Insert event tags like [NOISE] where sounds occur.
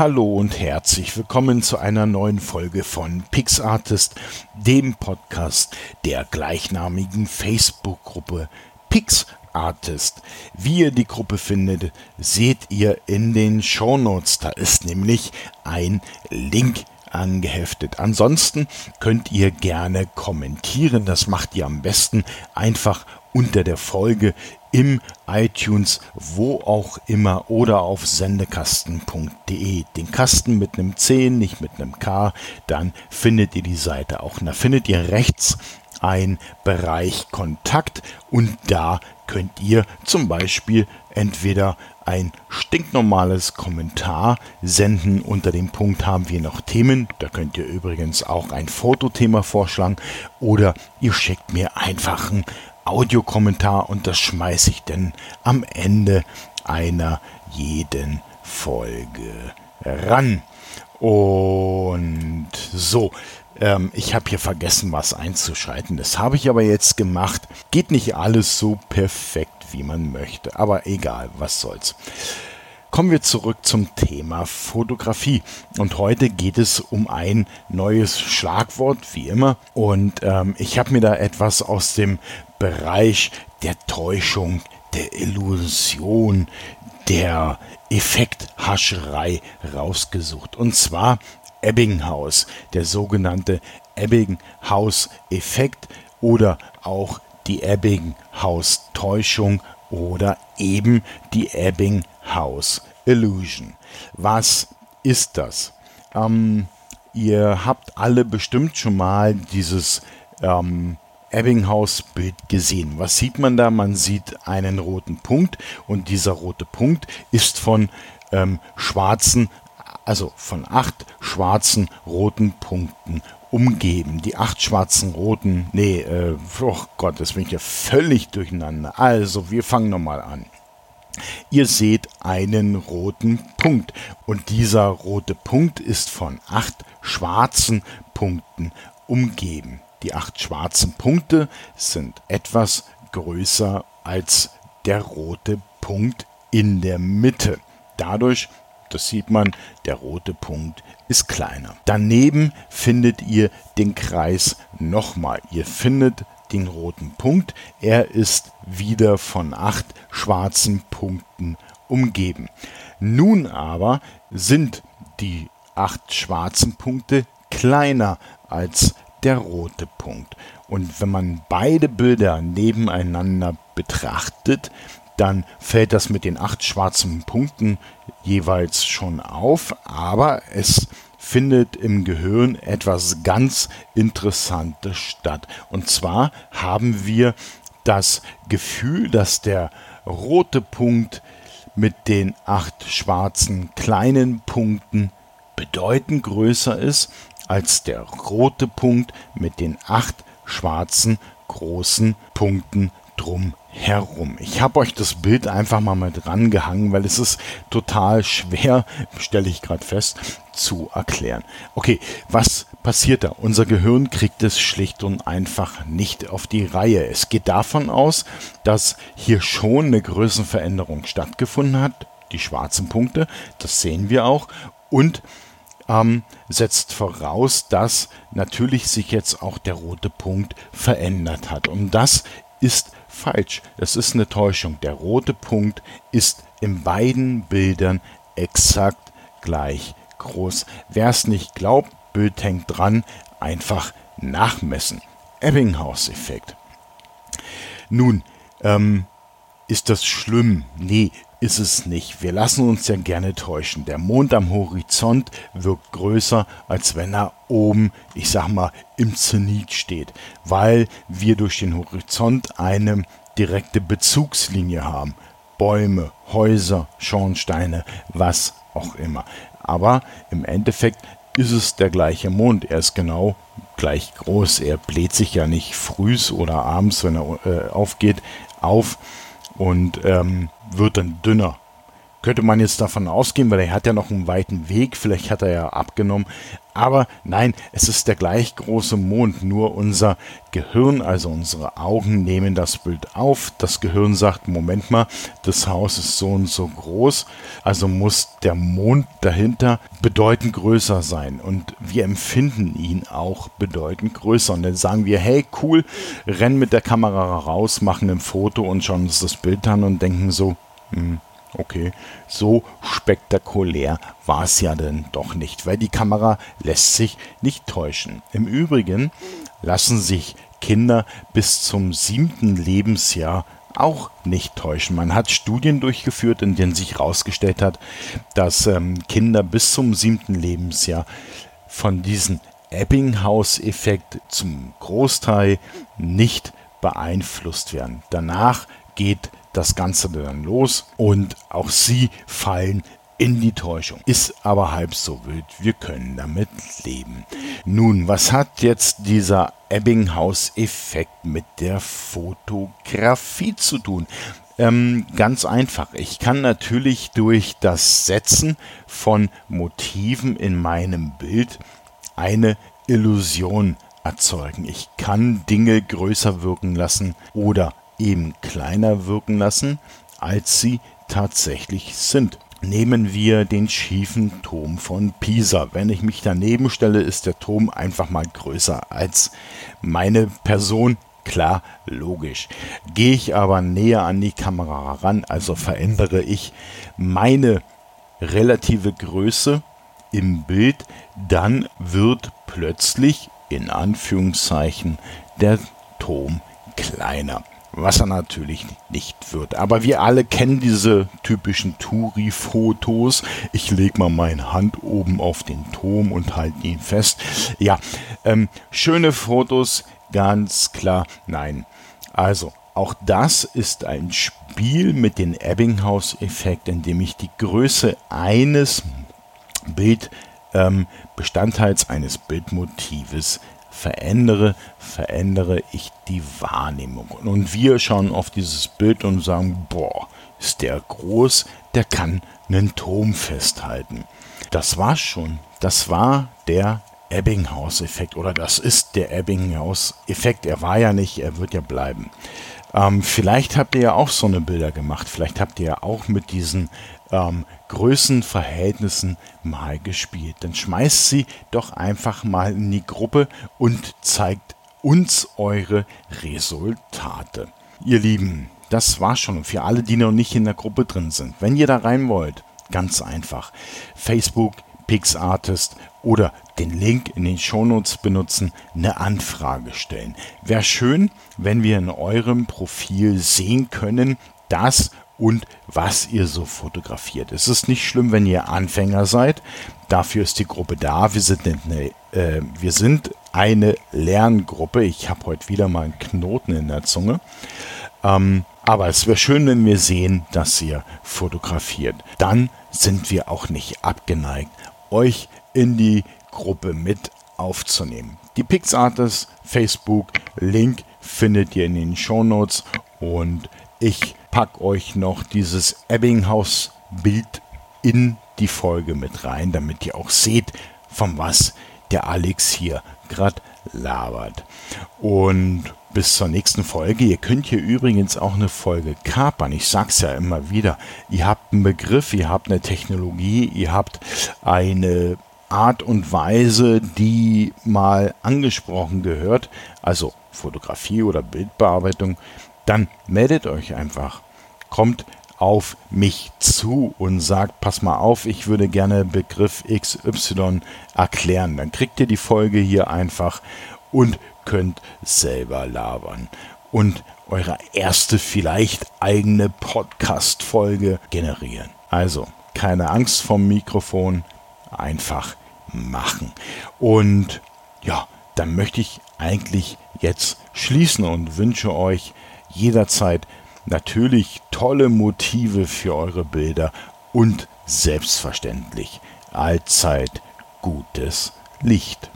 Hallo und herzlich willkommen zu einer neuen Folge von PixArtist, dem Podcast der gleichnamigen Facebook-Gruppe PixArtist. Wie ihr die Gruppe findet, seht ihr in den Shownotes. Da ist nämlich ein Link angeheftet. Ansonsten könnt ihr gerne kommentieren. Das macht ihr am besten einfach unter der Folge im iTunes, wo auch immer oder auf sendekasten.de. Den Kasten mit einem C, nicht mit einem K, dann findet ihr die Seite auch. Da findet ihr rechts ein Bereich Kontakt und da könnt ihr zum Beispiel entweder ein stinknormales Kommentar senden. Unter dem Punkt haben wir noch Themen. Da könnt ihr übrigens auch ein Fotothema vorschlagen oder ihr schickt mir einfach ein Audiokommentar und das schmeiße ich dann am Ende einer jeden Folge ran. Und so, ähm, ich habe hier vergessen, was einzuschalten. Das habe ich aber jetzt gemacht. Geht nicht alles so perfekt, wie man möchte. Aber egal, was soll's. Kommen wir zurück zum Thema Fotografie. Und heute geht es um ein neues Schlagwort, wie immer. Und ähm, ich habe mir da etwas aus dem Bereich der Täuschung, der Illusion, der Effekthascherei rausgesucht. Und zwar Ebbinghaus, der sogenannte Ebbinghaus-Effekt oder auch die Ebbinghaus-Täuschung oder eben die Ebbinghaus Illusion. Was ist das? Ähm, ihr habt alle bestimmt schon mal dieses ähm, Ebbinghaus-Bild gesehen. Was sieht man da? Man sieht einen roten Punkt und dieser rote Punkt ist von ähm, schwarzen, also von acht schwarzen roten Punkten umgeben. Die acht schwarzen roten, nee, äh, oh Gott, das bin ich ja völlig durcheinander. Also, wir fangen nochmal an. Ihr seht einen roten Punkt und dieser rote Punkt ist von acht schwarzen Punkten umgeben. Die acht schwarzen Punkte sind etwas größer als der rote Punkt in der Mitte. Dadurch, das sieht man, der rote Punkt ist kleiner. Daneben findet ihr den Kreis nochmal. Ihr findet den roten Punkt. Er ist wieder von acht schwarzen Punkten umgeben. Nun aber sind die acht schwarzen Punkte kleiner als der rote Punkt. Und wenn man beide Bilder nebeneinander betrachtet, dann fällt das mit den acht schwarzen Punkten jeweils schon auf, aber es findet im Gehirn etwas ganz Interessantes statt. Und zwar haben wir das Gefühl, dass der rote Punkt mit den acht schwarzen kleinen Punkten bedeutend größer ist als der rote Punkt mit den acht schwarzen großen Punkten drumherum. Ich habe euch das Bild einfach mal mit rangehangen, weil es ist total schwer, [LAUGHS] stelle ich gerade fest, zu erklären. Okay, was passiert da? Unser Gehirn kriegt es schlicht und einfach nicht auf die Reihe. Es geht davon aus, dass hier schon eine Größenveränderung stattgefunden hat. Die schwarzen Punkte, das sehen wir auch. Und ähm, setzt voraus, dass natürlich sich jetzt auch der rote Punkt verändert hat. Und das ist falsch. Das ist eine Täuschung. Der rote Punkt ist in beiden Bildern exakt gleich groß. Wer es nicht glaubt, Bild hängt dran, einfach nachmessen. Ebbinghaus-Effekt. Nun, ähm, ist das schlimm? Nee, ist es nicht. Wir lassen uns ja gerne täuschen. Der Mond am Horizont wirkt größer, als wenn er oben, ich sag mal, im Zenit steht, weil wir durch den Horizont eine direkte Bezugslinie haben. Bäume, Häuser, Schornsteine, was auch immer. Aber im Endeffekt ist es der gleiche Mond. Er ist genau gleich groß. Er bläht sich ja nicht frühs oder abends, wenn er äh, aufgeht, auf und ähm, wird dann dünner. Könnte man jetzt davon ausgehen, weil er hat ja noch einen weiten Weg, vielleicht hat er ja abgenommen. Aber nein, es ist der gleich große Mond, nur unser Gehirn, also unsere Augen nehmen das Bild auf. Das Gehirn sagt, Moment mal, das Haus ist so und so groß, also muss der Mond dahinter bedeutend größer sein. Und wir empfinden ihn auch bedeutend größer. Und dann sagen wir, hey, cool, rennen mit der Kamera raus, machen ein Foto und schauen uns das Bild an und denken so, hm, Okay, so spektakulär war es ja denn doch nicht, weil die Kamera lässt sich nicht täuschen. Im Übrigen lassen sich Kinder bis zum siebten Lebensjahr auch nicht täuschen. Man hat Studien durchgeführt, in denen sich herausgestellt hat, dass ähm, Kinder bis zum siebten Lebensjahr von diesem Ebbinghaus-Effekt zum Großteil nicht beeinflusst werden. Danach geht das Ganze dann los und auch sie fallen in die Täuschung. Ist aber halb so wild, wir können damit leben. Nun, was hat jetzt dieser Ebbinghaus-Effekt mit der Fotografie zu tun? Ähm, ganz einfach. Ich kann natürlich durch das Setzen von Motiven in meinem Bild eine Illusion erzeugen. Ich kann Dinge größer wirken lassen oder eben kleiner wirken lassen, als sie tatsächlich sind. Nehmen wir den schiefen Turm von Pisa. Wenn ich mich daneben stelle, ist der Turm einfach mal größer als meine Person. Klar, logisch. Gehe ich aber näher an die Kamera ran, also verändere ich meine relative Größe im Bild, dann wird plötzlich in Anführungszeichen der Turm kleiner was er natürlich nicht wird. Aber wir alle kennen diese typischen Touri-Fotos. Ich lege mal meine Hand oben auf den Turm und halte ihn fest. Ja, ähm, schöne Fotos, ganz klar, nein. Also, auch das ist ein Spiel mit dem Ebbinghaus-Effekt, in dem ich die Größe eines Bildbestandteils ähm, eines Bildmotives verändere, verändere ich die Wahrnehmung. Und wir schauen auf dieses Bild und sagen, boah, ist der groß, der kann einen Turm festhalten. Das war's schon. Das war der Ebbinghaus-Effekt oder das ist der Ebbinghaus-Effekt. Er war ja nicht, er wird ja bleiben. Ähm, vielleicht habt ihr ja auch so eine Bilder gemacht. Vielleicht habt ihr ja auch mit diesen ähm, Größenverhältnissen mal gespielt. Dann schmeißt sie doch einfach mal in die Gruppe und zeigt uns eure Resultate. Ihr Lieben, das war schon. Für alle, die noch nicht in der Gruppe drin sind, wenn ihr da rein wollt, ganz einfach. Facebook, PixArtist oder den Link in den Shownotes benutzen, eine Anfrage stellen. Wäre schön, wenn wir in eurem Profil sehen können, dass und was ihr so fotografiert. Es ist nicht schlimm, wenn ihr Anfänger seid. Dafür ist die Gruppe da. Wir sind eine, äh, wir sind eine Lerngruppe. Ich habe heute wieder mal einen Knoten in der Zunge. Ähm, aber es wäre schön, wenn wir sehen, dass ihr fotografiert. Dann sind wir auch nicht abgeneigt, euch in die Gruppe mit aufzunehmen. Die PixArtist Facebook Link findet ihr in den Show Notes und ich pack euch noch dieses Ebbinghaus-Bild in die Folge mit rein, damit ihr auch seht, von was der Alex hier gerade labert. Und bis zur nächsten Folge. Ihr könnt hier übrigens auch eine Folge kapern. Ich sag's ja immer wieder. Ihr habt einen Begriff, ihr habt eine Technologie, ihr habt eine Art und Weise, die mal angesprochen gehört, also Fotografie oder Bildbearbeitung, dann meldet euch einfach. Kommt auf mich zu und sagt, pass mal auf, ich würde gerne Begriff XY erklären. Dann kriegt ihr die Folge hier einfach und könnt selber labern. Und eure erste vielleicht eigene Podcast-Folge generieren. Also, keine Angst vom Mikrofon, einfach machen. Und ja, dann möchte ich eigentlich jetzt schließen und wünsche euch jederzeit natürlich tolle Motive für eure Bilder und selbstverständlich allzeit gutes Licht.